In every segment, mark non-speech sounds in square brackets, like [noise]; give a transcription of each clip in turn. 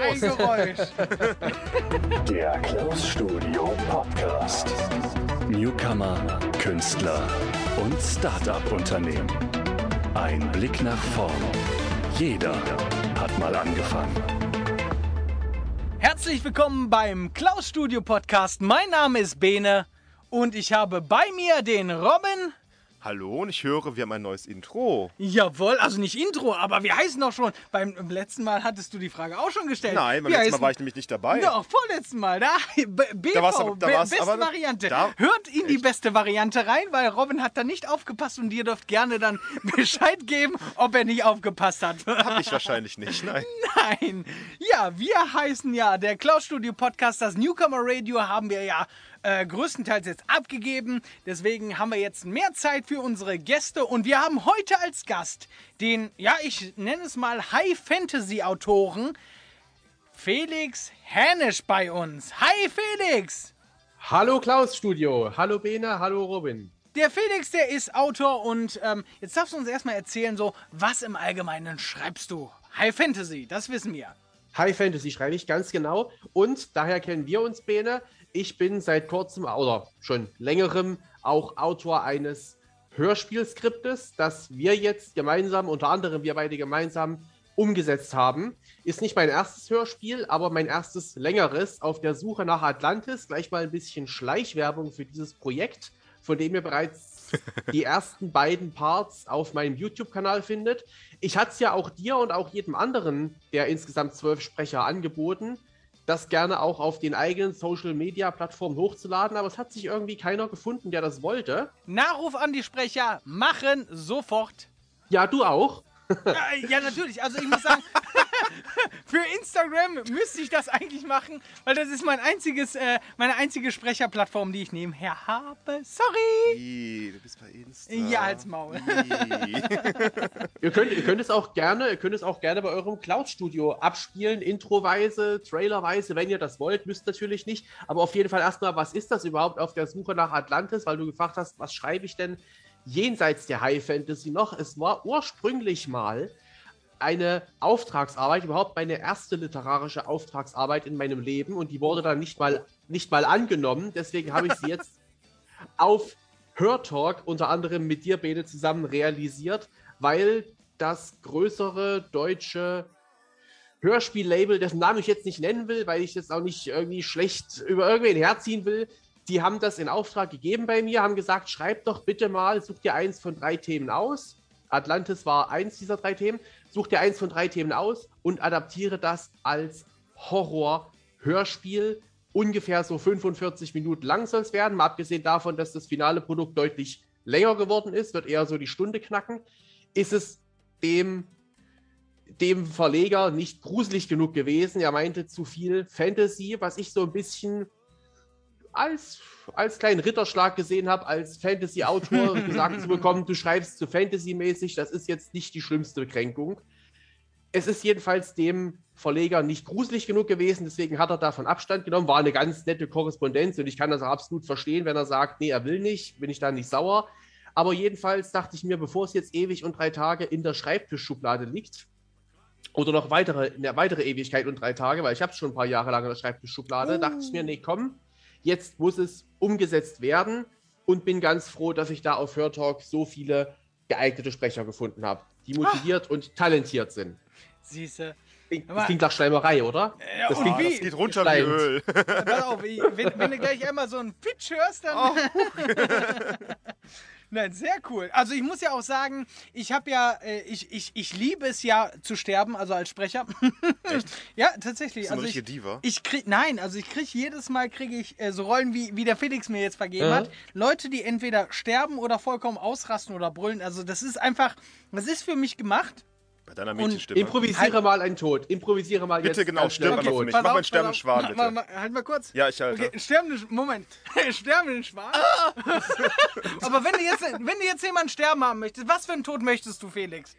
ein Geräusch. [laughs] Der Klaus Studio Podcast. Newcomer, Künstler und Start-up-Unternehmen. Ein Blick nach vorn. Jeder hat mal angefangen. Herzlich willkommen beim Klaus Studio Podcast. Mein Name ist Bene und ich habe bei mir den Robin. Hallo und ich höre, wir haben ein neues Intro. Jawohl, also nicht Intro, aber wir heißen doch schon. Beim letzten Mal hattest du die Frage auch schon gestellt. Nein, beim Wir letzten Mal heißen- war ich nämlich nicht dabei. Doch, vorletzten Mal. Da, BV, Da war's aber- da war's beste aber- Variante. da- Hört in die beste Variante rein, weil Robin hat da nicht aufgepasst und ihr dürft gerne dann [laughs] Bescheid geben, ob er nicht aufgepasst hat. Hab [laughs] ich wahrscheinlich nicht, nein. Nein. Ja, wir heißen ja der Cloud Studio Podcast. Das Newcomer Radio haben wir ja äh, größtenteils jetzt abgegeben. Deswegen haben wir jetzt mehr Zeit für unsere Gäste. Und wir haben heute als Gast den, ja, ich nenne es mal High Fantasy Autoren Felix Hänisch bei uns. Hi Felix! Hallo Klaus Studio, hallo Bene, hallo Robin. Der Felix, der ist Autor und ähm, jetzt darfst du uns erstmal erzählen, so, was im Allgemeinen schreibst du? High Fantasy, das wissen wir. High Fantasy schreibe ich ganz genau und daher kennen wir uns Bene. Ich bin seit kurzem oder schon längerem auch Autor eines Hörspielskriptes, das wir jetzt gemeinsam, unter anderem wir beide gemeinsam umgesetzt haben. Ist nicht mein erstes Hörspiel, aber mein erstes längeres auf der Suche nach Atlantis. Gleich mal ein bisschen Schleichwerbung für dieses Projekt, von dem ihr bereits die ersten beiden Parts auf meinem YouTube-Kanal findet. Ich hatte es ja auch dir und auch jedem anderen der insgesamt zwölf Sprecher angeboten, das gerne auch auf den eigenen Social-Media-Plattformen hochzuladen, aber es hat sich irgendwie keiner gefunden, der das wollte. Nachruf an die Sprecher, machen sofort. Ja, du auch. Ja, ja, natürlich. Also ich muss sagen, [laughs] für Instagram müsste ich das eigentlich machen, weil das ist mein einziges, äh, meine einzige Sprecherplattform, die ich nebenher habe. Sorry. Du bist bei Insta. Ja, halt's Maul. Ih. Ihr könnt, ihr könnt es auch gerne, ihr könnt es auch gerne bei eurem Cloud-Studio abspielen, introweise, trailerweise, wenn ihr das wollt, müsst natürlich nicht. Aber auf jeden Fall erstmal, was ist das überhaupt auf der Suche nach Atlantis? Weil du gefragt hast, was schreibe ich denn jenseits der High Fantasy noch? Es war ursprünglich mal eine Auftragsarbeit, überhaupt meine erste literarische Auftragsarbeit in meinem Leben und die wurde dann nicht mal, nicht mal angenommen. Deswegen habe ich sie jetzt [laughs] auf Hörtalk unter anderem mit dir, Bene, zusammen realisiert, weil das größere deutsche Hörspiellabel, dessen Namen ich jetzt nicht nennen will, weil ich jetzt auch nicht irgendwie schlecht über irgendwen herziehen will, die haben das in Auftrag gegeben bei mir, haben gesagt, schreib doch bitte mal, such dir eins von drei Themen aus. Atlantis war eins dieser drei Themen. Such dir eins von drei Themen aus und adaptiere das als Horror-Hörspiel. Ungefähr so 45 Minuten lang soll es werden. Mal abgesehen davon, dass das finale Produkt deutlich länger geworden ist, wird eher so die Stunde knacken. Ist es dem, dem Verleger nicht gruselig genug gewesen? Er meinte zu viel Fantasy, was ich so ein bisschen als, als kleinen Ritterschlag gesehen habe, als Fantasy-Autor gesagt zu bekommen, du schreibst zu Fantasy-mäßig, das ist jetzt nicht die schlimmste Kränkung. Es ist jedenfalls dem Verleger nicht gruselig genug gewesen, deswegen hat er davon Abstand genommen. War eine ganz nette Korrespondenz und ich kann das auch absolut verstehen, wenn er sagt, nee, er will nicht, bin ich da nicht sauer. Aber jedenfalls dachte ich mir, bevor es jetzt ewig und drei Tage in der Schreibtischschublade liegt, oder noch weitere, eine weitere Ewigkeit und drei Tage, weil ich habe es schon ein paar Jahre lang in der Schreibtischschublade, dachte ich mir, nee, komm, jetzt muss es umgesetzt werden und bin ganz froh, dass ich da auf Hörtalk so viele geeignete Sprecher gefunden habe, die motiviert und talentiert sind. Siehste. Das klingt nach Schleimerei, oder? Ja, das und klingt, wie? Das geht runter wie. Öl. Pass auf, wenn, wenn du gleich einmal so einen Pitch hörst, dann. [laughs] Nein, sehr cool. Also ich muss ja auch sagen, ich habe ja, äh, ich, ich, ich liebe es ja zu sterben, also als Sprecher. Echt? [laughs] ja, tatsächlich. Bist Also ich, Diva? ich krieg, nein, also ich kriege jedes Mal kriege ich äh, so Rollen, wie, wie der Felix mir jetzt vergeben Ja. hat. Leute, die entweder sterben oder vollkommen ausrasten oder brüllen. Also das ist einfach, das ist für mich gemacht. Bei deiner Mädchenstimme. improvisiere mal einen Tod. Improvisiere mal Bitte, jetzt. genau, stirb einen einmal für mich. mach auf, mal einen pass sterbenden. Schwan, bitte. ma- ma- Halt mal kurz. Ja, ich halte. Okay, sterbenden, Moment. [laughs] sterbenden Schwan. [laughs] Aber wenn du, jetzt, wenn du jetzt jemanden sterben haben möchtest, was für einen Tod möchtest du, Felix?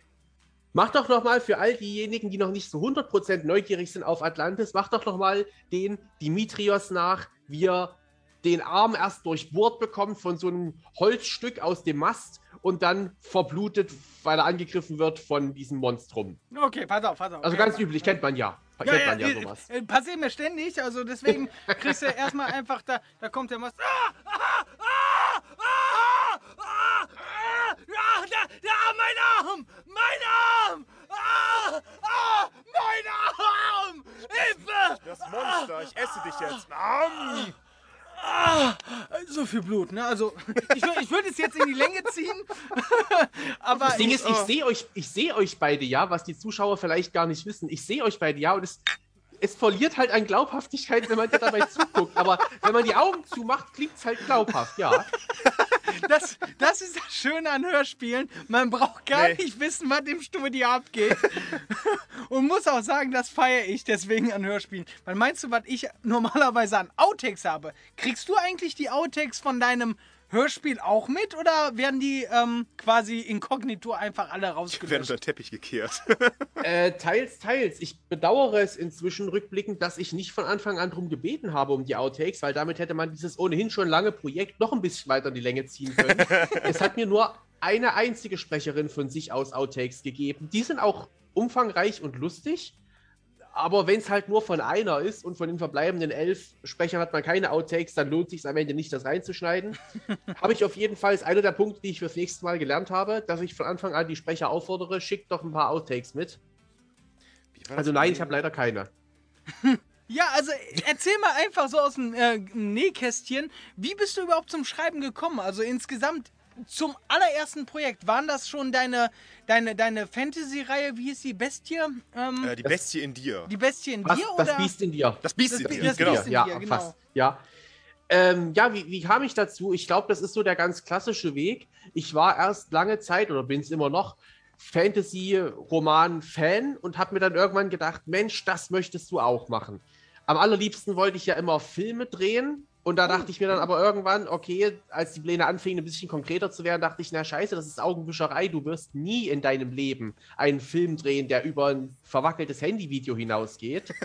Mach doch noch mal für all diejenigen, die noch nicht so 100% neugierig sind auf Atlantis, mach doch noch mal den Dimitrios nach, wie er den Arm erst durchbohrt bekommt von so einem Holzstück aus dem Mast und dann verblutet, weil er angegriffen wird von diesem Monstrum. Okay, pass auf, pass auf. Also okay, ganz üblich, kennt man ja. Kennt man ja sowas. äh, passiert mir ständig, also deswegen [laughs] kriegst du erstmal einfach da, da kommt der Most. Ah, ah, ah, ah, ah, ah, ah, da, da, mein Arm! Mein Arm! Ah, ah, mein Arm! Hilfe! Das Monster, ich esse dich jetzt. Am! Ah, so viel Blut, ne? Also, ich, ich würde es jetzt in die Länge ziehen, [laughs] aber Das Ding ist, ich oh. sehe euch, ich sehe euch beide ja, was die Zuschauer vielleicht gar nicht wissen. Ich sehe euch beide ja und es, es verliert halt an Glaubhaftigkeit, wenn man dir dabei zuguckt. Aber wenn man die Augen zumacht, klingt es halt glaubhaft, ja. Das, das ist das Schöne an Hörspielen. Man braucht gar Nee. nicht wissen, was im Studio abgeht. [laughs] Und muss auch sagen, das feiere ich deswegen an Hörspielen. Weil meinst du, was ich normalerweise an Outtakes habe? Kriegst du eigentlich die Outtakes von deinem Hörspiel auch mit oder werden die ähm, quasi inkognito einfach alle Wir werden rausgelöscht? unter den Teppich gekehrt. Äh, teils, teils. Ich bedauere es inzwischen rückblickend, dass ich nicht von Anfang an drum gebeten habe um die Outtakes, weil damit hätte man dieses ohnehin schon lange Projekt noch ein bisschen weiter in die Länge ziehen können. [laughs] es hat mir nur eine einzige Sprecherin von sich aus Outtakes gegeben. Die sind auch umfangreich und lustig. Aber wenn es halt nur von einer ist und von den verbleibenden elf Sprechern hat man keine Outtakes, dann lohnt sich am Ende nicht, das reinzuschneiden. [laughs] habe ich auf jeden Fall, ist einer der Punkte, die ich fürs nächste Mal gelernt habe, dass ich von Anfang an die Sprecher auffordere, schickt doch ein paar Outtakes mit. Also nein, ich habe leider keine. [laughs] Ja, also erzähl mal einfach so aus dem äh, Nähkästchen, wie bist du überhaupt zum Schreiben gekommen? Also insgesamt zum allerersten Projekt, waren das schon deine, deine, deine Fantasy-Reihe, wie hieß die, Bestie? Ähm, Äh, die Bestie in dir. die Bestie in Was, dir das oder? Biest in dir. Das Biest Das in dir, das genau. Biest in ja, dir, genau. fast. Ja. Ähm, ja, wie, wie kam ich dazu? Ich glaube, das ist so der ganz klassische Weg. Ich war erst lange Zeit oder bin es immer noch Fantasy-Roman-Fan und habe mir dann irgendwann gedacht, Mensch, das möchtest du auch machen. Am allerliebsten wollte ich ja immer Filme drehen und da dachte ich mir dann aber irgendwann, okay, als die Pläne anfingen, ein bisschen konkreter zu werden, dachte ich, na scheiße, das ist Augenwischerei. Du wirst nie in deinem Leben einen Film drehen, der über ein verwackeltes Handyvideo hinausgeht. [laughs]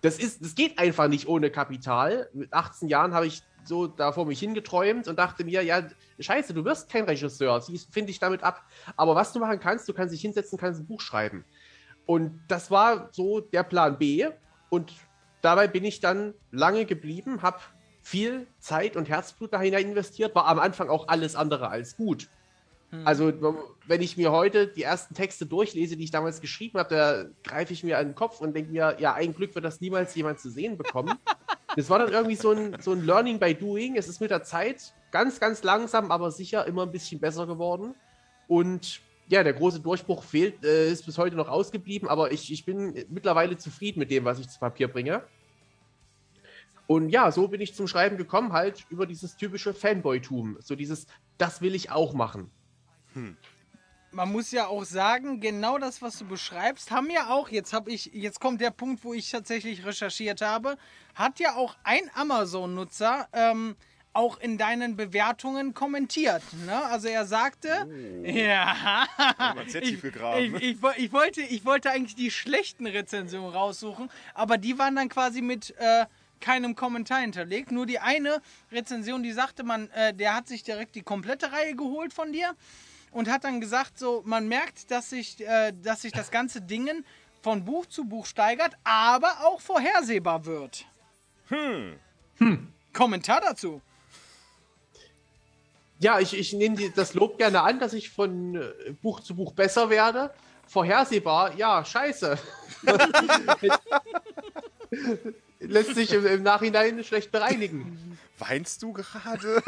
Das, ist, das geht einfach nicht ohne Kapital. Mit 18 Jahren habe ich so da vor mich hingeträumt und dachte mir, ja, scheiße, du wirst kein Regisseur. Siehst- Finde ich damit ab. Aber was du machen kannst, du kannst dich hinsetzen, kannst ein Buch schreiben. Und das war so der Plan B. Und dabei bin ich dann lange geblieben, habe viel Zeit und Herzblut da hinein investiert, war am Anfang auch alles andere als gut. Also, wenn ich mir heute die ersten Texte durchlese, die ich damals geschrieben habe, da greife ich mir an den Kopf und denke mir, ja, ein Glück wird das niemals jemand zu sehen bekommen. [laughs] Das war dann irgendwie so ein, so ein Learning by Doing. Es ist mit der Zeit ganz, ganz langsam, aber sicher immer ein bisschen besser geworden. Und ja, der große Durchbruch fehlt, äh, ist bis heute noch ausgeblieben, aber ich, ich bin mittlerweile zufrieden mit dem, was ich zu Papier bringe. Und ja, so bin ich zum Schreiben gekommen, halt über dieses typische Fanboy-Tum. So dieses, das will ich auch machen. Man muss ja auch sagen, genau das, was du beschreibst, haben ja auch, jetzt habe ich, jetzt kommt der Punkt, wo ich tatsächlich recherchiert habe, hat ja auch ein Amazon-Nutzer ähm, auch in deinen Bewertungen kommentiert. Ne? Also er sagte, [laughs] ja, tief gegraben. ich, ich, wo- ich, wollte, ich wollte eigentlich die schlechten Rezensionen raussuchen, aber die waren dann quasi mit äh, keinem Kommentar hinterlegt. Nur die eine Rezension, die sagte man, äh, der hat sich direkt die komplette Reihe geholt von dir und hat dann gesagt, so man merkt, dass sich, äh, dass sich das ganze Dingen von Buch zu Buch steigert, aber auch vorhersehbar wird. Hm. Kommentar dazu. Ja, ich, ich nehme das Lob gerne an, dass ich von äh, Buch zu Buch besser werde. Vorhersehbar, ja, scheiße. [laughs] [laughs] Lässt sich im, im Nachhinein schlecht bereinigen. Weinst du gerade?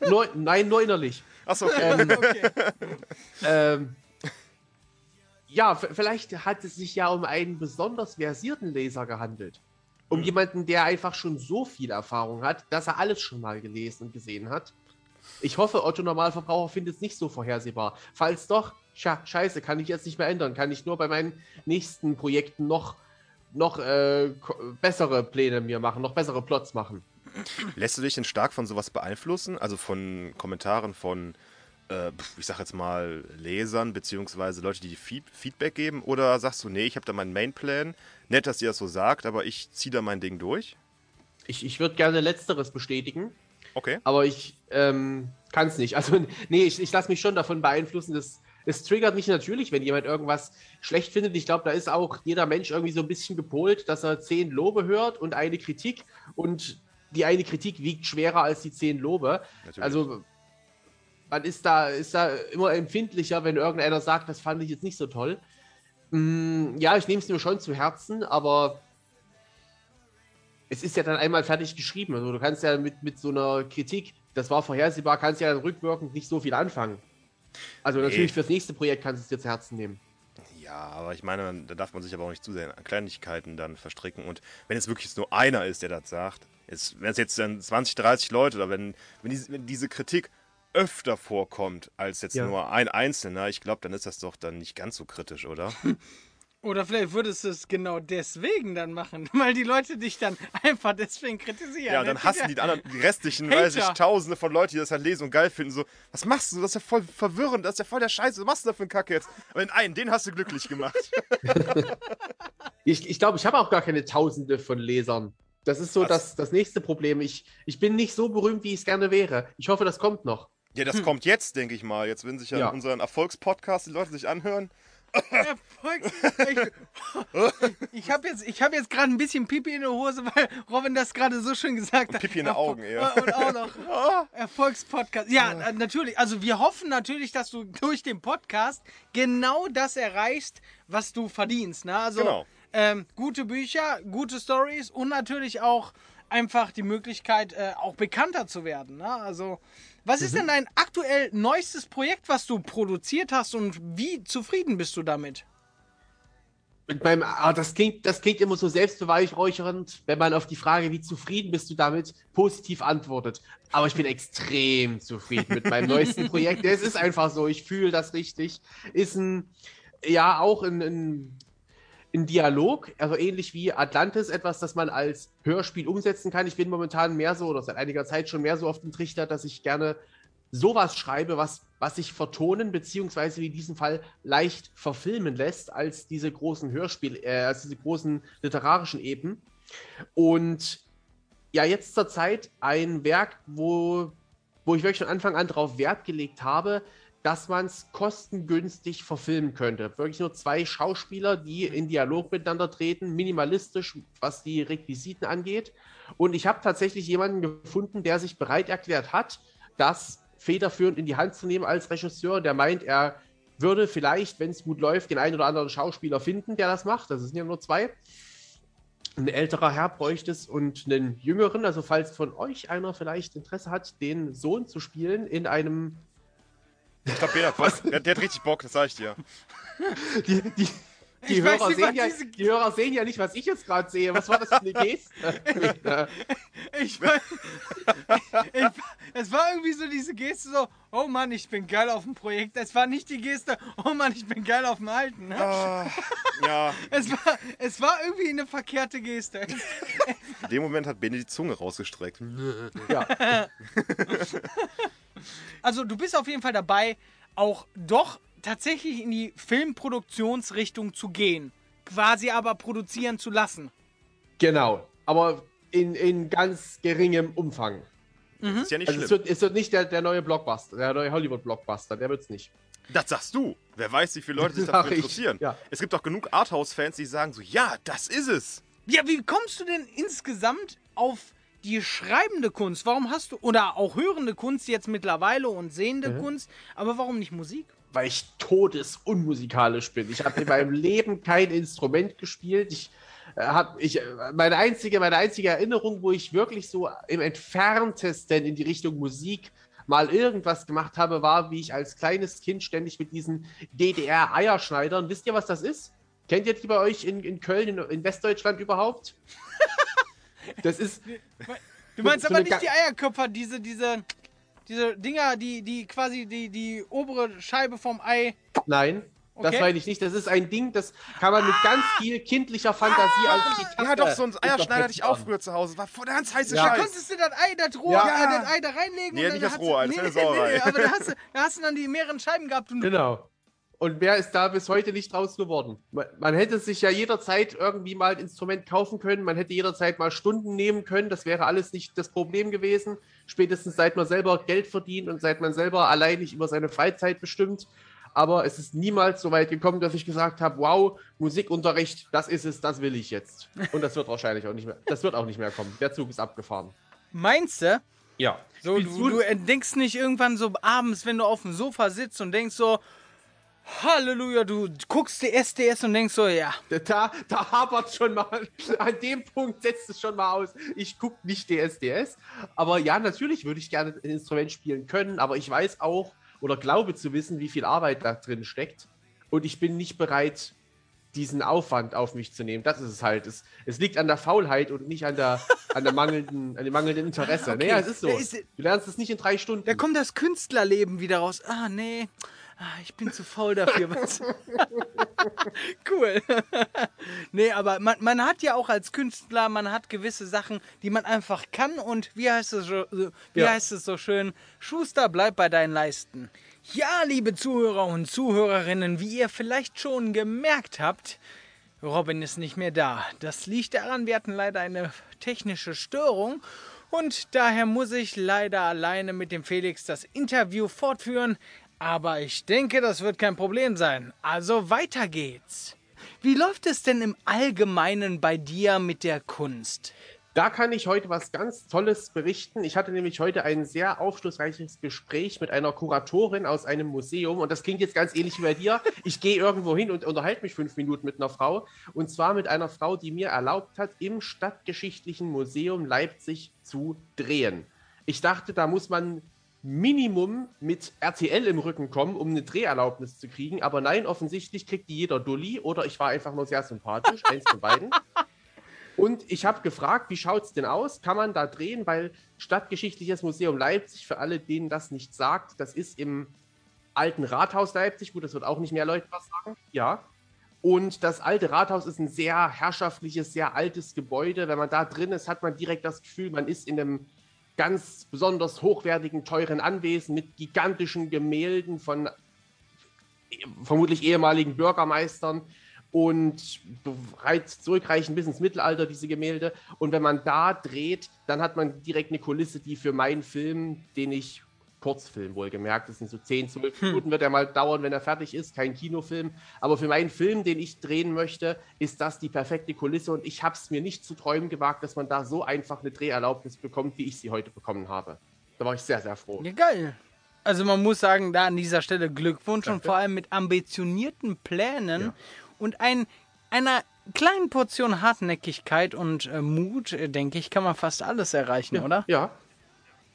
Nur, nein, nur innerlich. Achso, okay. [laughs] Okay. Ähm, ja, vielleicht hat es sich ja um einen besonders versierten Leser gehandelt. Um jemanden, der einfach schon so viel Erfahrung hat, dass er alles schon mal gelesen und gesehen hat. Ich hoffe, Otto Normalverbraucher findet es nicht so vorhersehbar. Falls doch, tja, scheiße, kann ich jetzt nicht mehr ändern. Kann ich nur bei meinen nächsten Projekten noch, noch äh, bessere Pläne mir machen, noch bessere Plots machen. Lässt du dich denn stark von sowas beeinflussen? Also von Kommentaren von, äh, ich sag jetzt mal, Lesern, beziehungsweise Leute, die Feed Feedback geben? Oder sagst du, nee, ich habe da meinen Mainplan, nett, dass ihr das so sagt, aber ich ziehe da mein Ding durch? Ich, ich würde gerne Letzteres bestätigen. Okay. aber ich ähm, kann es nicht. Also, [laughs] nee, ich, ich lasse mich schon davon beeinflussen. Das, es triggert mich natürlich, wenn jemand irgendwas schlecht findet. Ich glaube, da ist auch jeder Mensch irgendwie so ein bisschen gepolt, dass er zehn Lobe hört und eine Kritik und die eine Kritik wiegt schwerer als die zehn Lobe. Natürlich. Also man ist da, ist da immer empfindlicher, wenn irgendeiner sagt, das fand ich jetzt nicht so toll. Mm, ja, ich nehme es mir schon zu Herzen, aber es ist ja dann einmal fertig geschrieben. Also du kannst ja mit, mit so einer Kritik, das war vorhersehbar, kannst ja dann rückwirkend nicht so viel anfangen. Also natürlich nee. fürs nächste Projekt kannst du es dir zu Herzen nehmen. Ja, aber ich meine, da darf man sich aber auch nicht zu sehr an Kleinigkeiten dann verstricken. Und wenn es wirklich nur einer ist, der das sagt, wenn es jetzt dann 20, 30 Leute oder wenn, wenn, diese, wenn diese Kritik öfter vorkommt als jetzt ja. nur ein Einzelner, ich glaube, dann ist das doch dann nicht ganz so kritisch, oder? [laughs] Oder vielleicht würdest du es genau deswegen dann machen, [laughs] weil die Leute dich dann [laughs] einfach deswegen kritisieren. Ja, und dann hassen die anderen, die restlichen, weiß ich, tausende von Leuten, die das halt lesen und geil finden, so, was machst du? Das ist ja voll verwirrend, das ist ja voll der Scheiße, was machst du da für einen Kacke jetzt? Aber den einen, den hast du glücklich gemacht. [laughs] ich glaube, ich, glaub, ich habe auch gar keine tausende von Lesern. Das ist so das, das nächste Problem. Ich, ich bin nicht so berühmt, wie ich es gerne wäre. Ich hoffe, das kommt noch. Ja, das hm. kommt jetzt, denke ich mal. Jetzt, wenn sich ja, ja. unseren Erfolgspodcast die Leute sich anhören. Erfolg. Ich, ich habe jetzt, hab jetzt gerade ein bisschen Pipi in der Hose, weil Robin das gerade so schön gesagt hat. Pipi in den Augen, ja. Und auch noch [laughs] Erfolgspodcast. Ja, natürlich. Also wir hoffen natürlich, dass du durch den Podcast genau das erreichst, was du verdienst. Ne? Also genau. ähm, gute Bücher, gute Stories und natürlich auch einfach die Möglichkeit, äh, auch bekannter zu werden. Ne? Also was ist mhm. denn dein aktuell neuestes Projekt, was du produziert hast und wie zufrieden bist du damit? Mit meinem, ah, das, klingt, das klingt immer so selbstbeweihräuchernd, wenn man auf die Frage, wie zufrieden bist du damit, positiv antwortet. Aber ich bin extrem zufrieden mit meinem neuesten [laughs] Projekt. Es ist einfach so, ich fühle das richtig. Ist ein, ja, auch ein, ein ein Dialog, also ähnlich wie Atlantis, etwas, das man als Hörspiel umsetzen kann. Ich bin momentan mehr so, oder seit einiger Zeit schon mehr so auf dem Trichter, dass ich gerne sowas schreibe, was, was sich vertonen, beziehungsweise wie in diesem Fall leicht verfilmen lässt, als diese großen Hörspiel, äh, als diese großen literarischen Eben. Und ja, jetzt zur Zeit ein Werk, wo, wo ich wirklich von Anfang an darauf Wert gelegt habe, dass man es kostengünstig verfilmen könnte. Wirklich nur zwei Schauspieler, die in Dialog miteinander treten, minimalistisch, was die Requisiten angeht. Und ich habe tatsächlich jemanden gefunden, der sich bereit erklärt hat, das federführend in die Hand zu nehmen als Regisseur. Der meint, er würde vielleicht, wenn es gut läuft, den einen oder anderen Schauspieler finden, der das macht. Das sind ja nur zwei. Ein älterer Herr bräuchte es und einen jüngeren. Also falls von euch einer vielleicht Interesse hat, den Sohn zu spielen in einem ich glaube, der, der, der, hat richtig Bock, das sag ich dir. Die, die, die, Hörer, nicht, sehen ja, die Hörer sehen ja nicht, was ich jetzt gerade sehe. Was war das für eine Geste? [laughs] ich, weiß, ich, es war irgendwie so diese Geste so, oh Mann, ich bin geil auf dem Projekt. Es war nicht die Geste, oh Mann, ich bin geil auf dem Alten. Ne? Uh, ja. [laughs] Es war, es war irgendwie eine verkehrte Geste. In dem Moment hat Benny die Zunge rausgestreckt. Ja. [laughs] Also du bist auf jeden Fall dabei, auch doch tatsächlich in die Filmproduktionsrichtung zu gehen. Quasi aber produzieren zu lassen. Genau, aber in, in ganz geringem Umfang. Mhm. Ist ja nicht also schlimm. Es wird, es wird nicht der, der neue Blockbuster, der neue Hollywood-Blockbuster, der wird es nicht. Das sagst du. Wer weiß, wie viele Leute sich [laughs] dafür interessieren. Ja. Es gibt auch genug Arthouse-Fans, die sagen so, ja, das ist es. Ja, wie kommst du denn insgesamt auf die schreibende Kunst, warum hast du, oder auch hörende Kunst jetzt mittlerweile und sehende mhm. Kunst, aber warum nicht Musik? Weil ich todesunmusikalisch bin. Ich habe in meinem [laughs] Leben kein Instrument gespielt. Ich äh, habe ich meine einzige meine einzige Erinnerung, wo ich wirklich so im entferntesten in die Richtung Musik mal irgendwas gemacht habe, war, wie ich als kleines Kind ständig mit diesen DDR-Eierschneidern. Wisst ihr, was das ist? Kennt ihr die bei euch in, in Köln, in, in Westdeutschland überhaupt? [laughs] Das ist. Du meinst so aber nicht die Eierköpfer, diese, diese, diese Dinger, die, die quasi die, die obere Scheibe vom Ei. Nein. Okay. Das meine ich nicht. Das ist ein Ding, das kann man mit ah! ganz viel kindlicher Fantasie ah! die Taste. Ja, doch, so ein Eierschneider hatte ich auch früher zu Hause. War voll der ganz heiße ja. Scheiß. Da konntest du das Ei, das rohe, ja. äh, das Ei da reinlegen. Nee, nicht das rohe Ei, das nee, nee, nee, aber da hast, du, da hast du dann die mehreren Scheiben gehabt. genau. Und wer ist da bis heute nicht draus geworden? Man, man, hätte sich ja jederzeit irgendwie mal ein Instrument kaufen können, man hätte jederzeit mal Stunden nehmen können, das wäre alles nicht das Problem gewesen. Spätestens seit man selber Geld verdient und seit man selber allein nicht über seine Freizeit bestimmt. aber es ist niemals so weit gekommen, dass ich gesagt habe, wow, Musikunterricht, das ist es, das will ich jetzt. Und das wird wahrscheinlich auch nicht mehr, das wird auch nicht mehr kommen. Der Zug ist abgefahren. Meinst du? Ja. So, du, du denkst nicht irgendwann so abends, wenn du auf dem Sofa sitzt und denkst so, Halleluja, du guckst die SDS und denkst so, ja. Da, da hapert schon mal, [laughs] an dem Punkt setzt es schon mal aus. Ich gucke nicht DSDS, aber ja, natürlich würde ich gerne ein Instrument spielen können, aber ich weiß auch oder glaube zu wissen, wie viel Arbeit da drin steckt und ich bin nicht bereit, diesen Aufwand auf mich zu nehmen. Das ist es halt. Es, es liegt an der Faulheit und nicht an der, an der mangelnden, an dem mangelnden Interesse. [laughs] Okay. Naja, es ist so. Du lernst es nicht in drei Stunden. Da kommt das Künstlerleben wieder raus. Ah, nee. Ah, ich bin zu faul dafür. [laughs] cool. [laughs] nee, aber man, man hat ja auch als Künstler, man hat gewisse Sachen, die man einfach kann und wie heißt es so, wie ja. heißt es so schön? Schuster, bleib bei deinen Leisten. Ja, liebe Zuhörer und Zuhörerinnen, wie ihr vielleicht schon gemerkt habt, Robin ist nicht mehr da. Das liegt daran, wir hatten leider eine technische Störung und daher muss ich leider alleine mit dem Felix das Interview fortführen. Aber ich denke, das wird kein Problem sein. Also weiter geht's. Wie läuft es denn im Allgemeinen bei dir mit der Kunst? Da kann ich heute was ganz Tolles berichten. Ich hatte nämlich heute ein sehr aufschlussreiches Gespräch mit einer Kuratorin aus einem Museum. Und das klingt jetzt ganz ähnlich wie bei dir. Ich gehe irgendwo hin und unterhalte mich fünf Minuten mit einer Frau. Und zwar mit einer Frau, die mir erlaubt hat, im Stadtgeschichtlichen Museum Leipzig zu drehen. Ich dachte, da muss man Minimum mit RTL im Rücken kommen, um eine Dreherlaubnis zu kriegen. Aber nein, offensichtlich kriegt die jeder Dulli oder ich war einfach nur sehr sympathisch, eins von beiden. [laughs] Und ich habe gefragt, wie schaut es denn aus? Kann man da drehen? Weil Stadtgeschichtliches Museum Leipzig, für alle, denen das nicht sagt, das ist im alten Rathaus Leipzig. Gut, das wird auch nicht mehr Leute was sagen. Ja. Und das alte Rathaus ist ein sehr herrschaftliches, sehr altes Gebäude. Wenn man da drin ist, hat man direkt das Gefühl, man ist in einem ganz besonders hochwertigen, teuren Anwesen mit gigantischen Gemälden von vermutlich ehemaligen Bürgermeistern und bereits zurückreichen bis ins Mittelalter, diese Gemälde. Und wenn man da dreht, dann hat man direkt eine Kulisse, die für meinen Film, den ich Kurzfilm wohlgemerkt. Das sind so 10, 12 hm. Minuten, wird er mal dauern, wenn er fertig ist. Kein Kinofilm. Aber für meinen Film, den ich drehen möchte, ist das die perfekte Kulisse. Und ich habe es mir nicht zu träumen gewagt, dass man da so einfach eine Dreherlaubnis bekommt, wie ich sie heute bekommen habe. Da war ich sehr, sehr froh. Ja, geil. Also man muss sagen, da an dieser Stelle Glückwunsch Danke. und vor allem mit ambitionierten Plänen ja. und ein, einer kleinen Portion Hartnäckigkeit und äh, Mut, äh, denke ich, kann man fast alles erreichen, ja. oder? Ja,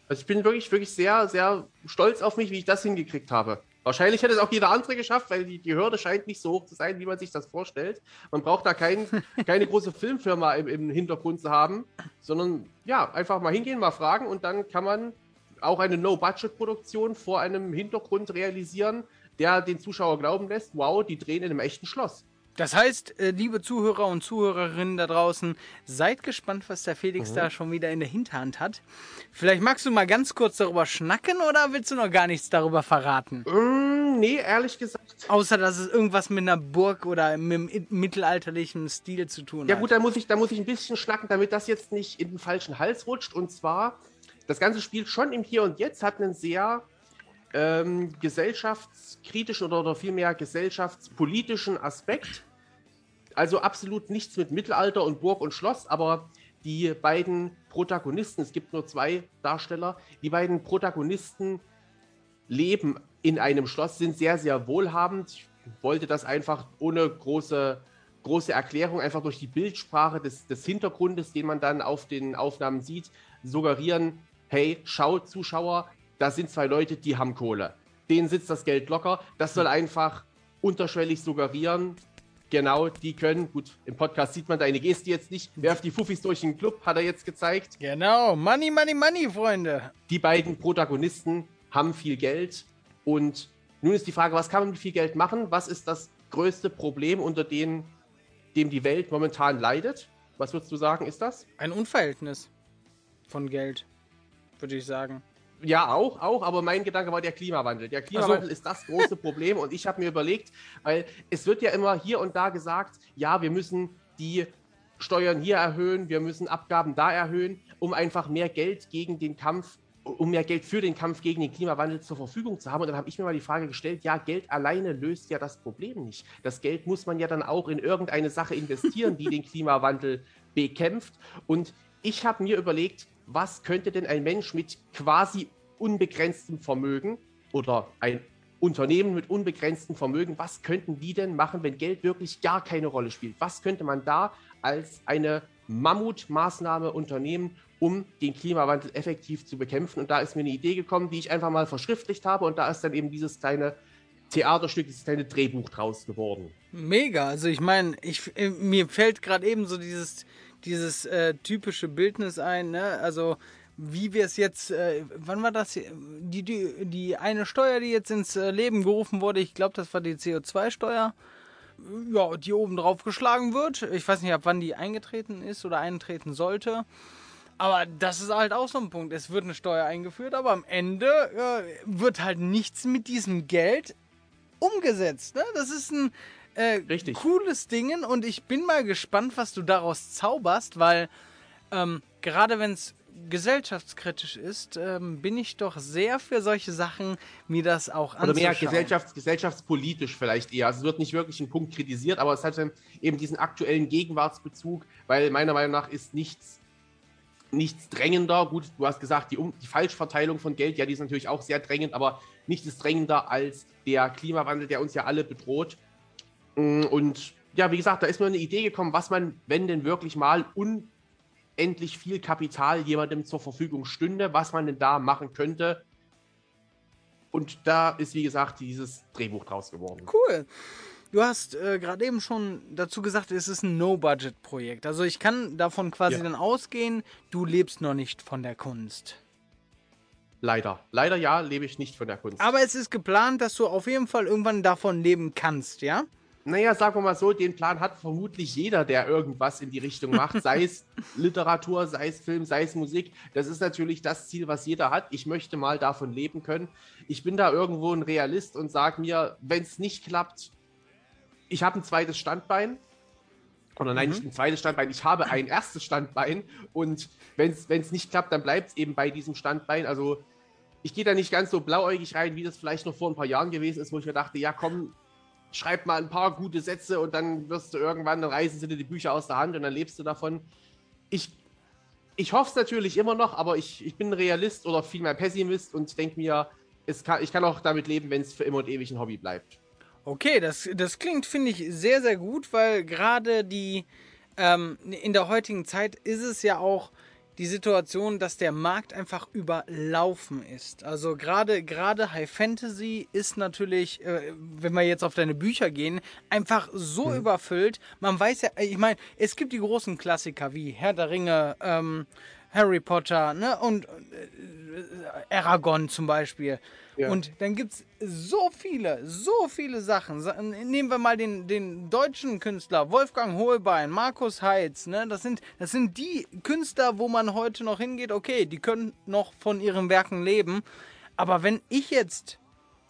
also ich bin wirklich, wirklich sehr, sehr stolz auf mich, wie ich das hingekriegt habe. Wahrscheinlich hätte es auch jeder andere geschafft, weil die, die Hürde scheint nicht so hoch zu sein, wie man sich das vorstellt. Man braucht da kein, [laughs] keine große Filmfirma im, im Hintergrund zu haben, sondern ja, einfach mal hingehen, mal fragen und dann kann man auch eine No-Budget-Produktion vor einem Hintergrund realisieren, der den Zuschauer glauben lässt, wow, die drehen in einem echten Schloss. Das heißt, äh, liebe Zuhörer und Zuhörerinnen da draußen, seid gespannt, was der Felix mhm. da schon wieder in der Hinterhand hat. Vielleicht magst du mal ganz kurz darüber schnacken oder willst du noch gar nichts darüber verraten? Mm, nee, ehrlich gesagt. Außer, dass es irgendwas mit einer Burg oder mit einem mittelalterlichen Stil zu tun ja, hat. Ja gut, da muss, ich, da muss ich ein bisschen schnacken, damit das jetzt nicht in den falschen Hals rutscht. Und zwar, das Ganze spielt schon im Hier und Jetzt, hat einen sehr ähm, gesellschaftskritischen oder, oder vielmehr gesellschaftspolitischen Aspekt. Also absolut nichts mit Mittelalter und Burg und Schloss, aber die beiden Protagonisten, es gibt nur zwei Darsteller, die beiden Protagonisten leben in einem Schloss, sind sehr, sehr wohlhabend. Ich wollte das einfach ohne große, große Erklärung, einfach durch die Bildsprache des, des Hintergrundes, den man dann auf den Aufnahmen sieht, suggerieren, hey, schau, Zuschauer, da sind zwei Leute, die haben Kohle. Denen sitzt das Geld locker. Das soll einfach unterschwellig suggerieren, genau, die können, gut, im Podcast sieht man deine Geste jetzt nicht, werft die Fuffis durch den Club, hat er jetzt gezeigt. Genau, Money, Money, Money, Freunde. Die beiden Protagonisten haben viel Geld und nun ist die Frage, was kann man mit viel Geld machen? Was ist das größte Problem, unter dem, dem die Welt momentan leidet? Was würdest du sagen, ist das? Ein Unverhältnis von Geld, würde ich sagen. Ja, auch, auch, aber mein Gedanke war der Klimawandel. Der Klimawandel so. ist das große Problem und ich habe mir überlegt, weil es wird ja immer hier und da gesagt, ja, wir müssen die Steuern hier erhöhen, wir müssen Abgaben da erhöhen, um einfach mehr Geld gegen den Kampf um mehr Geld für den Kampf gegen den Klimawandel zur Verfügung zu haben. Und dann habe ich mir mal die Frage gestellt, ja, Geld alleine löst ja das Problem nicht. Das Geld muss man ja dann auch in irgendeine Sache investieren, die den Klimawandel bekämpft. Und ich habe mir überlegt, was könnte denn ein Mensch mit quasi unbegrenztem Vermögen oder ein Unternehmen mit unbegrenztem Vermögen, was könnten die denn machen, wenn Geld wirklich gar keine Rolle spielt? Was könnte man da als eine Mammutmaßnahme unternehmen, um den Klimawandel effektiv zu bekämpfen? Und da ist mir eine Idee gekommen, die ich einfach mal verschriftlicht habe und da ist dann eben dieses kleine Theaterstück, dieses kleine Drehbuch draus geworden. Mega, also ich meine, ich, äh, mir fällt gerade eben so dieses, dieses äh, typische Bildnis ein, ne? Also wie wir es jetzt, äh, wann war das? Die, die, die eine Steuer, die jetzt ins äh, Leben gerufen wurde, ich glaube, das war die CO2-Steuer, ja, die oben drauf geschlagen wird. Ich weiß nicht, ab wann die eingetreten ist oder eintreten sollte. Aber das ist halt auch so ein Punkt. Es wird eine Steuer eingeführt, aber am Ende äh, wird halt nichts mit diesem Geld umgesetzt. Ne? Das ist ein äh, cooles Ding und ich bin mal gespannt, was du daraus zauberst, weil ähm, gerade wenn es gesellschaftskritisch ist, ähm, bin ich doch sehr für solche Sachen, mir das auch anzuschauen. Oder mehr gesellschafts gesellschaftspolitisch vielleicht eher. Also es wird nicht wirklich ein Punkt kritisiert, aber es hat dann eben diesen aktuellen Gegenwartsbezug, weil meiner Meinung nach ist nichts, nichts drängender. Gut, du hast gesagt, die, um die Falschverteilung von Geld, ja, die ist natürlich auch sehr drängend, aber nichts ist drängender als der Klimawandel, der uns ja alle bedroht. Mm, und ja, wie gesagt, da ist mir eine Idee gekommen, was man, wenn denn wirklich mal un endlich viel Kapital jemandem zur Verfügung stünde, was man denn da machen könnte. Und da ist, wie gesagt, dieses Drehbuch draus geworden. Cool. Du hast äh, gerade eben schon dazu gesagt, es ist ein No-Budget-Projekt. Also ich kann davon quasi ja. dann ausgehen, du lebst noch nicht von der Kunst. Leider. Leider ja, lebe ich nicht von der Kunst. Aber es ist geplant, dass du auf jeden Fall irgendwann davon leben kannst, ja? Naja, sagen wir mal so, den Plan hat vermutlich jeder, der irgendwas in die Richtung macht, sei es [laughs] Literatur, sei es Film, sei es Musik. Das ist natürlich das Ziel, was jeder hat. Ich möchte mal davon leben können. Ich bin da irgendwo ein Realist und sage mir, wenn es nicht klappt, ich habe ein zweites Standbein. Oder nein, mhm. nicht ein zweites Standbein, ich habe ein erstes Standbein. Und wenn es nicht klappt, dann bleibt es eben bei diesem Standbein. Also ich gehe da nicht ganz so blauäugig rein, wie das vielleicht noch vor ein paar Jahren gewesen ist, wo ich mir dachte, ja komm, schreib mal ein paar gute Sätze und dann wirst du irgendwann, dann reißen sie dir die Bücher aus der Hand und dann lebst du davon. Ich, ich hoffe es natürlich immer noch, aber ich, ich bin Realist oder vielmehr Pessimist und denke mir, es kann, ich kann auch damit leben, wenn es für immer und ewig ein Hobby bleibt. Okay, das, das klingt, finde ich, sehr, sehr gut, weil gerade die ähm, in der heutigen Zeit ist es ja auch die Situation, dass der Markt einfach überlaufen ist. Also gerade gerade High Fantasy ist natürlich, äh, wenn wir jetzt auf deine Bücher gehen, einfach so mhm. überfüllt. Man weiß ja, ich meine, es gibt die großen Klassiker wie Herr der Ringe, ähm, Harry Potter, ne und äh, Aragon zum Beispiel. Und dann gibt es so viele, so viele Sachen. Nehmen wir mal den, den deutschen Künstler Wolfgang Hohlbein, Markus Heitz. Ne? Das, sind, das sind die Künstler, wo man heute noch hingeht. Okay, die können noch von ihren Werken leben. Aber wenn ich jetzt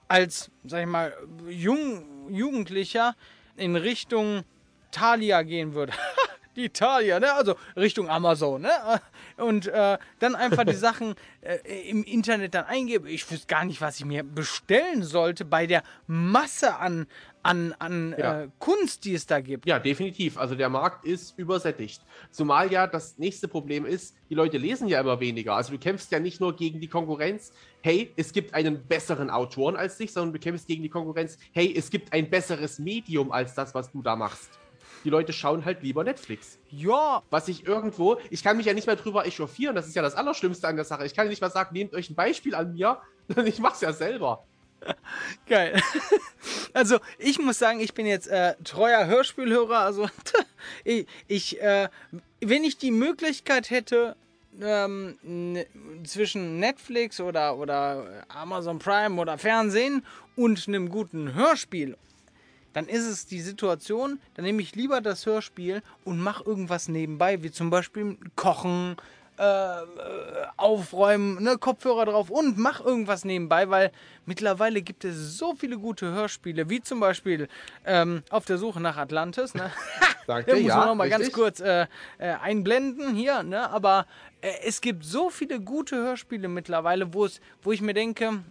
als, sag ich mal, Jung, Jugendlicher in Richtung Thalia gehen würde. [laughs] die Italia, ne? Also Richtung Amazon, ne? Und äh, dann einfach die Sachen äh, im Internet dann eingebe. Ich wüsste gar nicht, was ich mir bestellen sollte bei der Masse an, an, an ja. äh, Kunst, die es da gibt. Ja, definitiv. Also der Markt ist übersättigt. Zumal ja das nächste Problem ist, die Leute lesen ja immer weniger. Also du kämpfst ja nicht nur gegen die Konkurrenz, hey, es gibt einen besseren Autoren als dich, sondern du kämpfst gegen die Konkurrenz, hey, es gibt ein besseres Medium als das, was du da machst die Leute schauen halt lieber Netflix. Ja. Was ich irgendwo, ich kann mich ja nicht mehr drüber echauffieren, das ist ja das Allerschlimmste an der Sache. Ich kann nicht mal sagen, nehmt euch ein Beispiel an mir, [laughs] denn ich mach's ja selber. [laughs] Geil. [laughs] Also, ich muss sagen, ich bin jetzt äh, treuer Hörspielhörer. Also, ich, ich äh, wenn ich die Möglichkeit hätte, ähm, zwischen Netflix oder, oder Amazon Prime oder Fernsehen und einem guten Hörspiel dann ist es die Situation, dann nehme ich lieber das Hörspiel und mache irgendwas nebenbei, wie zum Beispiel Kochen, äh, äh, aufräumen, ne, Kopfhörer drauf und mach irgendwas nebenbei, weil mittlerweile gibt es so viele gute Hörspiele, wie zum Beispiel ähm, Auf der Suche nach Atlantis. Ne? [laughs] [laughs] Sagt Ja, er, muss ja, man noch mal ganz kurz äh, äh, einblenden hier, ne? Aber äh, es gibt so viele gute Hörspiele mittlerweile, wo es, wo ich mir denke,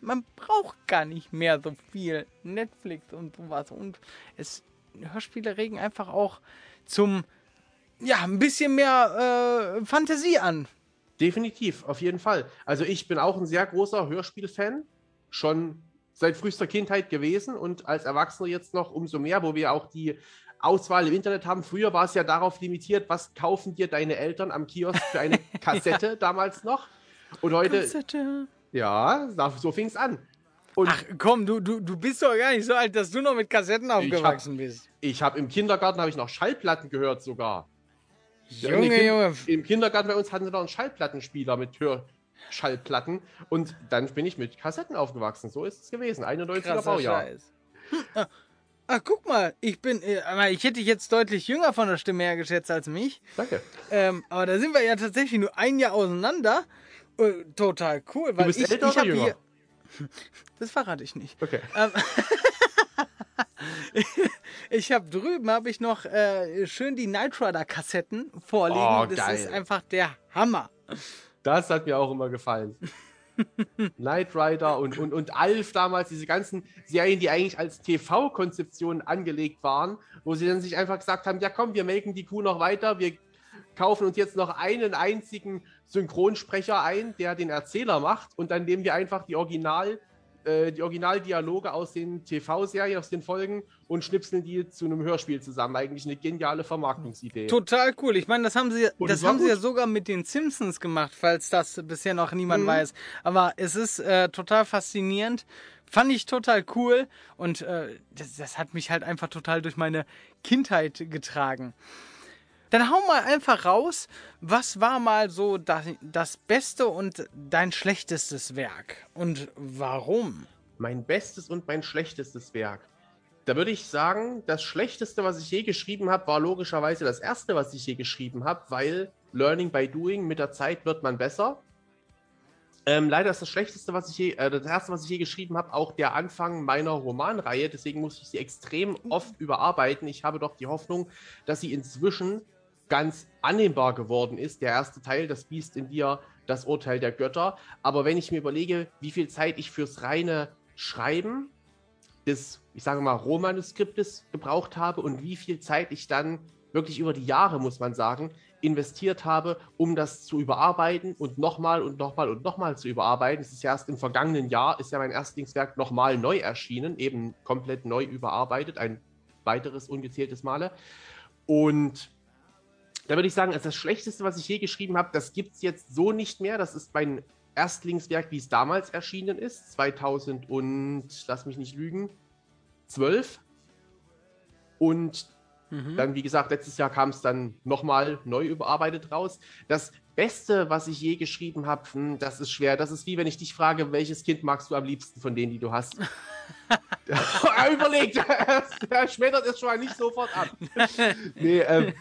man braucht gar nicht mehr so viel Netflix und sowas. Und es Hörspiele regen einfach auch zum ja ein bisschen mehr äh, Fantasie an. Definitiv, auf jeden Fall. Also ich bin auch ein sehr großer Hörspielfan, schon seit frühester Kindheit gewesen und als Erwachsener jetzt noch umso mehr, wo wir auch die Auswahl im Internet haben. Früher war es ja darauf limitiert, was kaufen dir deine Eltern am Kiosk für eine [laughs] Kassette damals noch. Und heute, Kassette. Ja, so fing es an. Und Ach komm, du, du, du bist doch gar nicht so alt, dass du noch mit Kassetten aufgewachsen bist. ich habe im Kindergarten habe ich noch Schallplatten gehört sogar. Junge, im Kind- Junge. Im Kindergarten bei uns hatten sie noch einen Schallplattenspieler mit Hörschallplatten und dann bin ich mit Kassetten aufgewachsen. So ist es gewesen. 91er Krasser Baujahr. Scheiß. Hm, ah, guck mal, ich bin, äh, aber ich hätte dich jetzt deutlich jünger von der Stimme her geschätzt als mich. Danke. Ähm, aber da sind wir ja tatsächlich nur ein Jahr auseinander. Äh, total cool, weil bist ich, älter ich oder jünger? Hier, das verrate ich nicht. Okay. [laughs] Ich habe drüben habe ich noch äh, schön die Knight Rider Kassetten vorliegen. Oh, das geil. ist einfach der Hammer. Das hat mir auch immer gefallen. [laughs] Knight Rider und, und, und Alf damals, diese ganzen Serien, die eigentlich als TV-Konzeption angelegt waren, wo sie dann sich einfach gesagt haben, ja komm, wir melken die Kuh noch weiter, wir kaufen uns jetzt noch einen einzigen Synchronsprecher ein, der den Erzähler macht und dann nehmen wir einfach die Original, äh, die Originaldialoge aus den TV-Serien, aus den Folgen und schnipseln die zu einem Hörspiel zusammen. Eigentlich eine geniale Vermarktungsidee. Total cool. Ich meine, das haben sie, Und das haben sie ja gut. sogar mit den Simpsons gemacht, falls das bisher noch niemand Mhm. weiß. Aber es ist äh, total faszinierend. Fand ich total cool und äh, das, das hat mich halt einfach total durch meine Kindheit getragen. Dann hau mal einfach raus, was war mal so das, das beste und dein schlechtestes Werk und warum? Mein bestes und mein schlechtestes Werk. Da würde ich sagen, das schlechteste, was ich je geschrieben habe, war logischerweise das erste, was ich je geschrieben habe, weil Learning by Doing, mit der Zeit wird man besser. Ähm, leider ist das schlechteste, was ich je, äh, das erste, was ich je geschrieben habe, auch der Anfang meiner Romanreihe. Deswegen muss ich sie extrem oft überarbeiten. Ich habe doch die Hoffnung, dass sie inzwischen ganz annehmbar geworden ist. Der erste Teil, das Biest in dir, das Urteil der Götter. Aber wenn ich mir überlege, wie viel Zeit ich fürs reine Schreiben des, ich sage mal, Rohmanuskriptes gebraucht habe und wie viel Zeit ich dann wirklich über die Jahre, muss man sagen, investiert habe, um das zu überarbeiten und nochmal und nochmal und nochmal zu überarbeiten. Es ist ja erst im vergangenen Jahr, ist ja mein Erstlingswerk nochmal neu erschienen, eben komplett neu überarbeitet, ein weiteres ungezähltes Male. Und da würde ich sagen, ist das Schlechteste, was ich je geschrieben habe, das gibt es jetzt so nicht mehr. Das ist mein Erstlingswerk, wie es damals erschienen ist, 2000 und, lass mich nicht lügen, 12. Und dann, wie gesagt, letztes Jahr kam es dann nochmal neu überarbeitet raus. Das Beste, was ich je geschrieben habe, hm, das ist schwer. Das ist wie wenn ich dich frage, welches Kind magst du am liebsten von denen, die du hast? er [laughs] [laughs] überlegt, [laughs] er schmettert es schon mal nicht sofort ab. nee, ähm,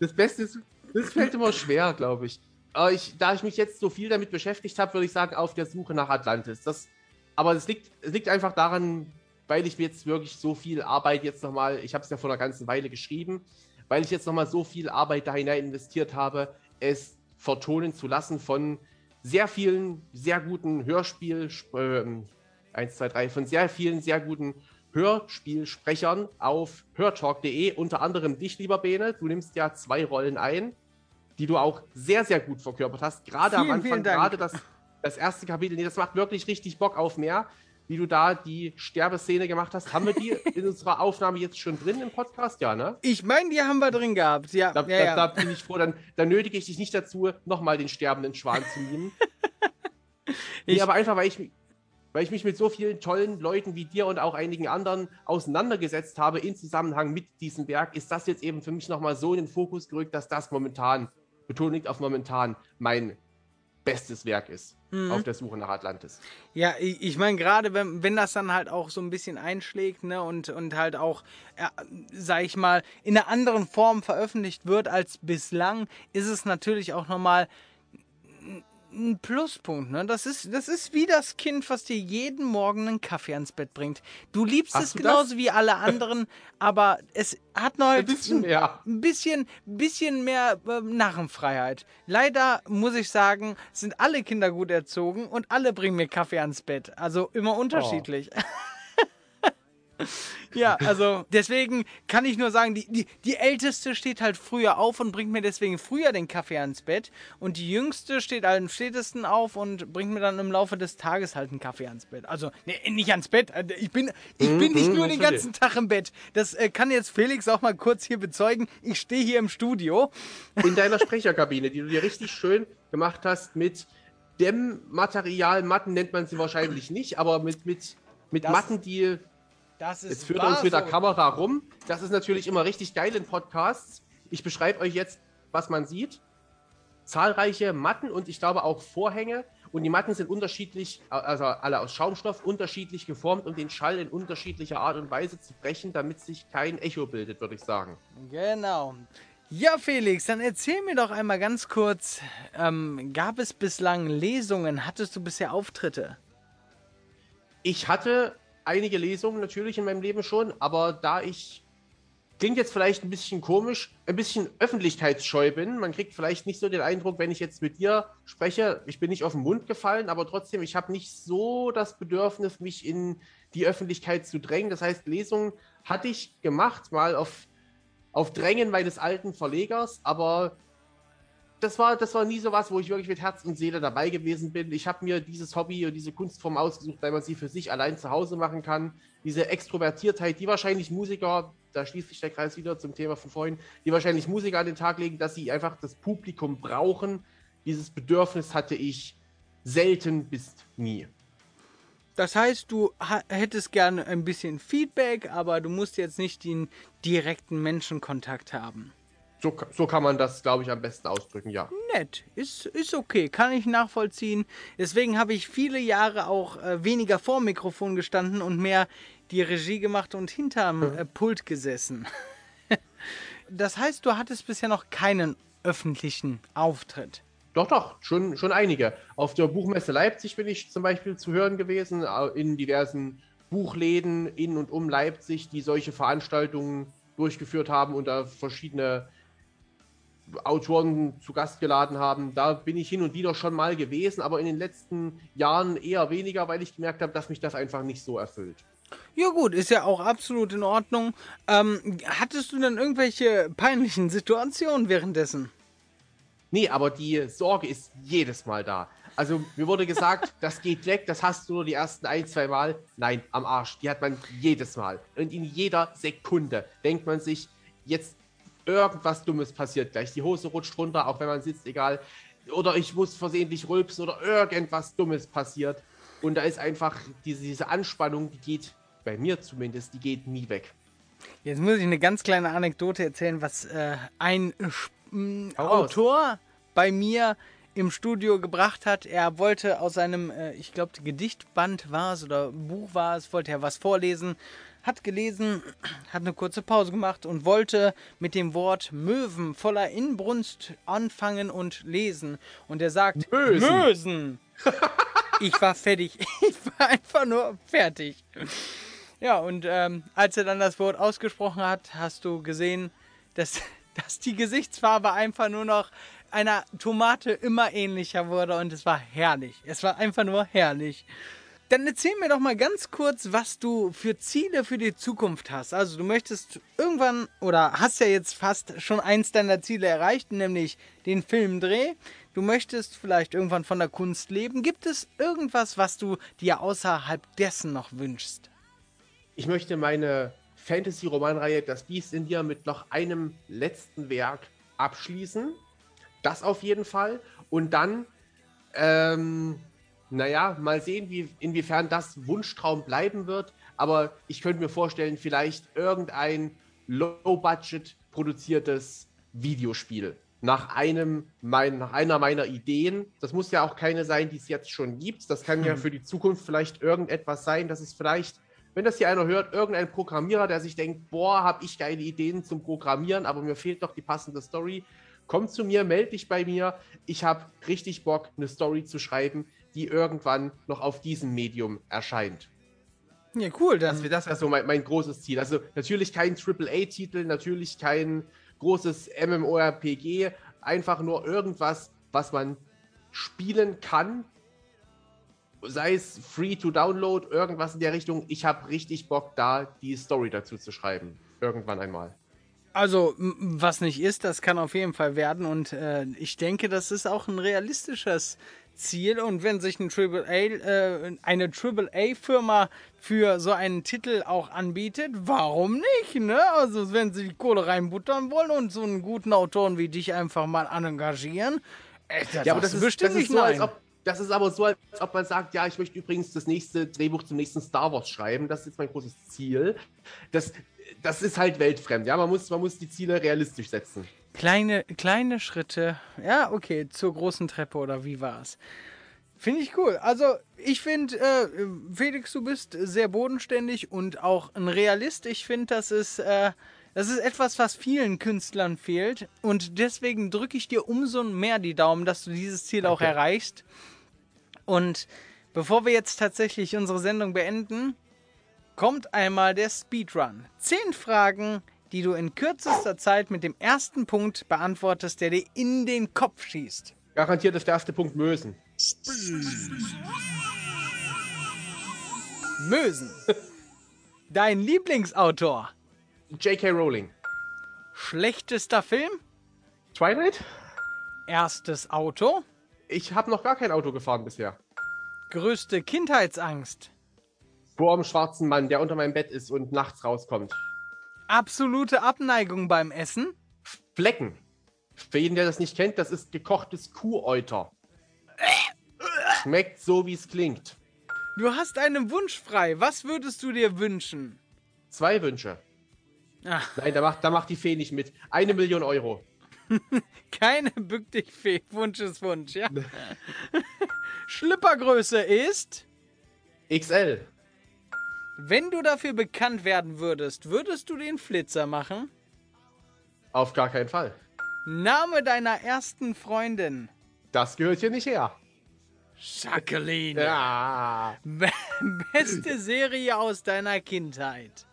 das Beste ist, das fällt immer schwer, glaube ich. Aber ich. Da ich mich jetzt so viel damit beschäftigt habe, würde ich sagen, auf der Suche nach Atlantis. Das, aber es liegt, es liegt einfach daran, weil ich mir jetzt wirklich so viel Arbeit jetzt nochmal, ich habe es ja vor einer ganzen Weile geschrieben, weil ich jetzt nochmal so viel Arbeit da hinein investiert habe, es vertonen zu lassen von sehr vielen, sehr guten Hörspiel, ähm, 1, 2, 3, von sehr vielen, sehr guten Hörspielsprechern auf hörtalk.de, unter anderem dich, lieber Bene. Du nimmst ja zwei Rollen ein, die du auch sehr, sehr gut verkörpert hast. Gerade am Vielen, Anfang, vielen Dank. gerade das, das erste Kapitel, nee, das macht wirklich richtig Bock auf mehr. Wie du da die Sterbeszene gemacht hast. Haben wir die [laughs] in unserer Aufnahme jetzt schon drin im Podcast? Ja, ne? Ich meine, die haben wir drin gehabt. Ja, Da, ja, da, ja. da bin ich froh, dann, dann nötige ich dich nicht dazu, nochmal den sterbenden Schwan zu nehmen. [laughs] nee, Ich- aber einfach, weil ich, weil ich mich mit so vielen tollen Leuten wie dir und auch einigen anderen auseinandergesetzt habe in Zusammenhang mit diesem Werk, ist das jetzt eben für mich nochmal so in den Fokus gerückt, dass das momentan, Betonung liegt auf momentan, mein bestes Werk ist. Mhm. Auf der Suche nach Atlantis. Ja, ich, ich meine, gerade wenn, wenn das dann halt auch so ein bisschen einschlägt, ne, und, und halt auch, äh, sag ich mal, in einer anderen Form veröffentlicht wird als bislang, ist es natürlich auch nochmal ein Pluspunkt, ne? Das ist, das ist wie das Kind, was dir jeden Morgen einen Kaffee ans Bett bringt. Du liebst Hast es du genauso das? wie alle anderen, [laughs] aber es hat noch Ein bisschen mehr. ein bisschen, bisschen mehr äh, Narrenfreiheit. Leider muss ich sagen, sind alle Kinder gut erzogen und alle bringen mir Kaffee ans Bett. Also immer unterschiedlich. [laughs] ja, also deswegen kann ich nur sagen, die, die, die Älteste steht halt früher auf und bringt mir deswegen früher den Kaffee ans Bett. Und die Jüngste steht halt am spätesten auf und bringt mir dann im Laufe des Tages halt einen Kaffee ans Bett. Also, nee, nicht ans Bett. Also, Ich bin, ich bin nicht Mhm, nur den ganzen Tag im Bett. Das äh, kann jetzt Felix auch mal kurz hier bezeugen. Ich stehe hier im Studio. in deiner Sprecherkabine, die du dir richtig schön gemacht hast mit Dämmmaterial. Matten nennt man sie wahrscheinlich nicht, aber mit, mit, mit Das Matten, die. Das ist Jetzt führt wahr uns mit der. Kamera rum. Das ist natürlich immer richtig geil in Podcasts. Ich beschreibe euch jetzt, was man sieht. Zahlreiche Matten und ich glaube auch Vorhänge. Und die Matten sind unterschiedlich, also alle aus Schaumstoff, unterschiedlich geformt, um den Schall in unterschiedlicher Art und Weise zu brechen, damit sich kein Echo bildet, würde ich sagen. Genau. Ja, Felix, dann erzähl mir doch einmal ganz kurz, ähm, gab es bislang Lesungen? Hattest du bisher Auftritte? Ich hatte einige Lesungen natürlich in meinem Leben schon, aber da ich klingt jetzt vielleicht ein bisschen komisch, ein bisschen öffentlichkeitsscheu bin, man kriegt vielleicht nicht so den Eindruck, wenn ich jetzt mit dir spreche, ich bin nicht auf den Mund gefallen, aber trotzdem, ich habe nicht so das Bedürfnis, mich in die Öffentlichkeit zu drängen. Das heißt, Lesungen hatte ich gemacht, mal auf, auf Drängen meines alten Verlegers, aber das war, das war nie so was, wo ich wirklich mit Herz und Seele dabei gewesen bin. Ich habe mir dieses Hobby und diese Kunstform ausgesucht, weil man sie für sich allein zu Hause machen kann. Diese Extrovertiertheit, die wahrscheinlich Musiker, da schließt sich der Kreis wieder zum Thema von vorhin, die wahrscheinlich Musiker an den Tag legen, dass sie einfach das Publikum brauchen. Dieses Bedürfnis hatte ich selten bis nie. Das heißt, du hättest gerne ein bisschen Feedback, aber du musst jetzt nicht den direkten Menschenkontakt haben. So, so kann man das, glaube ich, am besten ausdrücken, ja. Nett, ist, ist okay, kann ich nachvollziehen. Deswegen habe ich viele Jahre auch äh, weniger vor dem Mikrofon gestanden und mehr die Regie gemacht und hinterm äh, Pult gesessen. [laughs] das heißt, du hattest bisher noch keinen öffentlichen Auftritt. Doch, doch, schon, schon einige. Auf der Buchmesse Leipzig bin ich zum Beispiel zu hören gewesen, in diversen Buchläden in und um Leipzig, die solche Veranstaltungen durchgeführt haben und da verschiedene Autoren zu Gast geladen haben. Da bin ich hin und wieder schon mal gewesen, aber in den letzten Jahren eher weniger, weil ich gemerkt habe, dass mich das einfach nicht so erfüllt. Ja gut, ist ja auch absolut in Ordnung. Ähm, hattest du denn irgendwelche peinlichen Situationen währenddessen? Nee, aber die Sorge ist jedes Mal da. Also mir wurde gesagt, [laughs] das geht weg, das hast du nur die ersten ein, zwei Mal. Nein, am Arsch. Die hat man jedes Mal. Und in jeder Sekunde denkt man sich, jetzt irgendwas Dummes passiert gleich. Die Hose rutscht runter, auch wenn man sitzt, egal. Oder ich muss versehentlich rülpsen oder irgendwas Dummes passiert. Und da ist einfach diese, diese Anspannung, die geht, bei mir zumindest, die geht nie weg. Jetzt muss ich eine ganz kleine Anekdote erzählen, was äh, ein Sp- m, Hau raus. Autor bei mir im Studio gebracht hat. Er wollte aus seinem, äh, ich glaube, Gedichtband war es oder Buch war es, wollte er was vorlesen, hat gelesen, hat eine kurze Pause gemacht und wollte mit dem Wort Möwen voller Inbrunst anfangen und lesen. Und er sagt Mösen. Mösen. [laughs] Ich war fertig. [laughs] Ich war einfach nur fertig. Ja, und ähm, als er dann das Wort ausgesprochen hat, hast du gesehen, dass, [laughs] dass die Gesichtsfarbe einfach nur noch einer Tomate immer ähnlicher wurde und es war herrlich. Es war einfach nur herrlich. Dann erzähl mir doch mal ganz kurz, was du für Ziele für die Zukunft hast. Also du möchtest irgendwann oder hast ja jetzt fast schon eins deiner Ziele erreicht, nämlich den Filmdreh. Du möchtest vielleicht irgendwann von der Kunst leben. Gibt es irgendwas, was du dir außerhalb dessen noch wünschst? Ich möchte meine Fantasy-Romanreihe Das Biest in dir mit noch einem letzten Werk abschließen. Das auf jeden Fall. Und dann, ähm, naja, mal sehen, wie, inwiefern das Wunschtraum bleiben wird. Aber ich könnte mir vorstellen, vielleicht irgendein Low-Budget produziertes Videospiel. Nach, einem, mein, nach einer meiner Ideen. Das muss ja auch keine sein, die es jetzt schon gibt. Das kann ja für die Zukunft vielleicht irgendetwas sein, dass es vielleicht wenn das hier einer hört, irgendein Programmierer, der sich denkt, boah, habe ich geile Ideen zum Programmieren, aber mir fehlt doch die passende Story, komm zu mir, melde dich bei mir. Ich habe richtig Bock, eine Story zu schreiben, die irgendwann noch auf diesem Medium erscheint. Ja, cool. Das, Das wäre das wär so mein, mein großes Ziel. Also natürlich kein AAA-Titel, natürlich kein großes MMORPG, einfach nur irgendwas, was man spielen kann. Sei es free to download, irgendwas in der Richtung. Ich habe richtig Bock, da die Story dazu zu schreiben. Irgendwann einmal. Also, was nicht ist, das kann auf jeden Fall werden. Und äh, ich denke, das ist auch ein realistisches Ziel. Und wenn sich ein AAA, äh, eine AAA-Firma für so einen Titel auch anbietet, warum nicht? Ne? Also, wenn sie die Kohle reinbuttern wollen und so einen guten Autoren wie dich einfach mal engagieren, äh, da Ja, aber das ist, das ist nicht so, als ob. Das ist aber so, als ob man sagt, ja, ich möchte übrigens das nächste Drehbuch zum nächsten Star Wars schreiben. Das ist jetzt mein großes Ziel. Das, das ist halt weltfremd. Ja, man muss, man muss die Ziele realistisch setzen. Kleine, kleine Schritte. Ja, okay, zur großen Treppe oder wie war's? Finde ich cool. Also, ich finde, äh, Felix, du bist sehr bodenständig und auch ein Realist. Ich finde, das ist, äh, das ist etwas, was vielen Künstlern fehlt. Und deswegen drücke ich dir umso mehr die Daumen, dass du dieses Ziel auch Danke. erreichst. Und bevor wir jetzt tatsächlich unsere Sendung beenden, kommt einmal der Speedrun. Zehn Fragen, die du in kürzester Zeit mit dem ersten Punkt beantwortest, der dir in den Kopf schießt. Garantiert ist der erste Punkt Mösen. Mösen. [laughs] Dein Lieblingsautor. J.K. Rowling. Schlechtester Film. Twilight? Erstes Auto. Ich habe noch gar kein Auto gefahren bisher. Größte Kindheitsangst. Vor dem schwarzen Mann, der unter meinem Bett ist und nachts rauskommt. Absolute Abneigung beim Essen. Flecken. Für jeden, der das nicht kennt, das ist gekochtes Kuhäuter. Schmeckt so, wie es klingt. Du hast einen Wunsch frei. Was würdest du dir wünschen? Zwei Wünsche. Ach, Nein, da macht, da macht die Fee nicht mit. Eine Million Euro. [laughs] keine Bück dich Fee. Wunsch ist Wunsch, ja? [laughs] Schlippergröße ist. XL. Wenn du dafür bekannt werden würdest, würdest du den Flitzer machen? Auf gar keinen Fall. Name deiner ersten Freundin. Das gehört hier nicht her. Jacqueline. Ja. Be- [laughs] Beste Serie aus deiner Kindheit.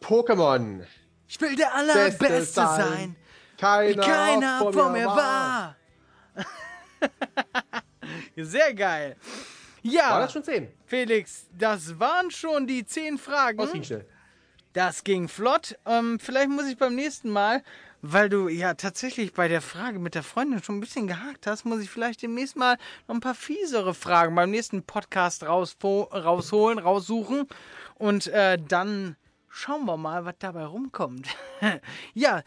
Pokémon. Ich will der Beste Allerbeste sein. sein, Keiner, wie keiner vor mir war. [laughs] Sehr geil. War Ja, das schon zehn? Felix, das waren schon die zehn Fragen. Das ging schnell. Das ging flott. Ähm, vielleicht muss ich beim nächsten Mal, weil du ja tatsächlich bei der Frage mit der Freundin schon ein bisschen gehakt hast, muss ich vielleicht demnächst mal noch ein paar fiesere Fragen beim nächsten Podcast rausfo- rausholen, raussuchen. Und äh, dann schauen wir mal, was dabei rumkommt. [laughs] ja,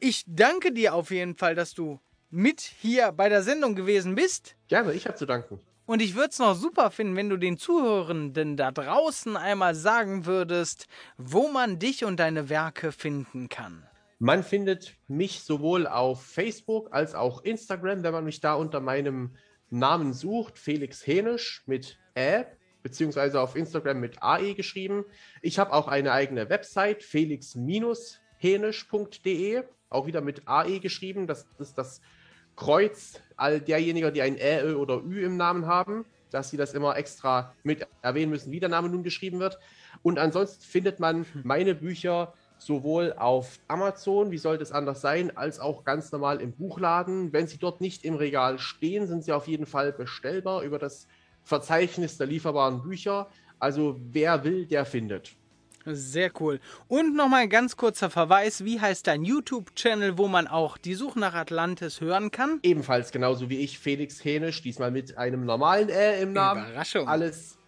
ich danke dir auf jeden Fall, dass du mit hier bei der Sendung gewesen bist. Gerne, ich habe zu danken. Und ich würde es noch super finden, wenn du den Zuhörenden da draußen einmal sagen würdest, wo man dich und deine Werke finden kann. Man findet mich sowohl auf Facebook als auch Instagram, wenn man mich da unter meinem Namen sucht, Felix Hänisch mit Ä, beziehungsweise auf Instagram mit AE geschrieben. Ich habe auch eine eigene Website, felix-hänisch.de, auch wieder mit AE geschrieben. Das ist das Kreuz all derjenigen, die ein Ä, Ö oder Ü im Namen haben, dass sie das immer extra mit erwähnen müssen, wie der Name nun geschrieben wird. Und ansonsten findet man meine Bücher sowohl auf Amazon, wie sollte es anders sein, als auch ganz normal im Buchladen. Wenn sie dort nicht im Regal stehen, sind sie auf jeden Fall bestellbar über das Verzeichnis der lieferbaren Bücher. Also wer will, der findet. Sehr cool. Und nochmal ein ganz kurzer Verweis, wie heißt dein YouTube-Channel, wo man auch die Suche nach Atlantis hören kann? Ebenfalls genauso wie ich, Felix Hänisch, diesmal mit einem normalen Ä im Namen. Überraschung. Alles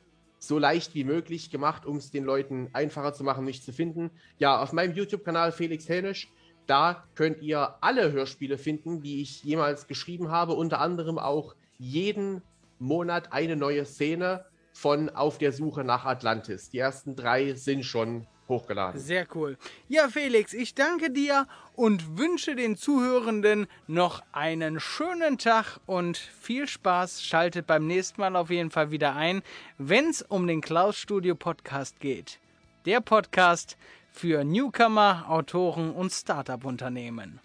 so leicht wie möglich gemacht, um es den Leuten einfacher zu machen, mich zu finden. Ja, auf meinem YouTube-Kanal Felix Hänisch, da könnt ihr alle Hörspiele finden, die ich jemals geschrieben habe. Unter anderem auch jeden Monat eine neue Szene von Auf der Suche nach Atlantis. Die ersten drei sind schon hochgeladen. Sehr cool. Ja, Felix, ich danke dir und wünsche den Zuhörenden noch einen schönen Tag und viel Spaß. Schaltet beim nächsten Mal auf jeden Fall wieder ein, wenn es um den Klaus Studio Podcast geht. Der Podcast für Newcomer, Autoren und Startup-Unternehmen.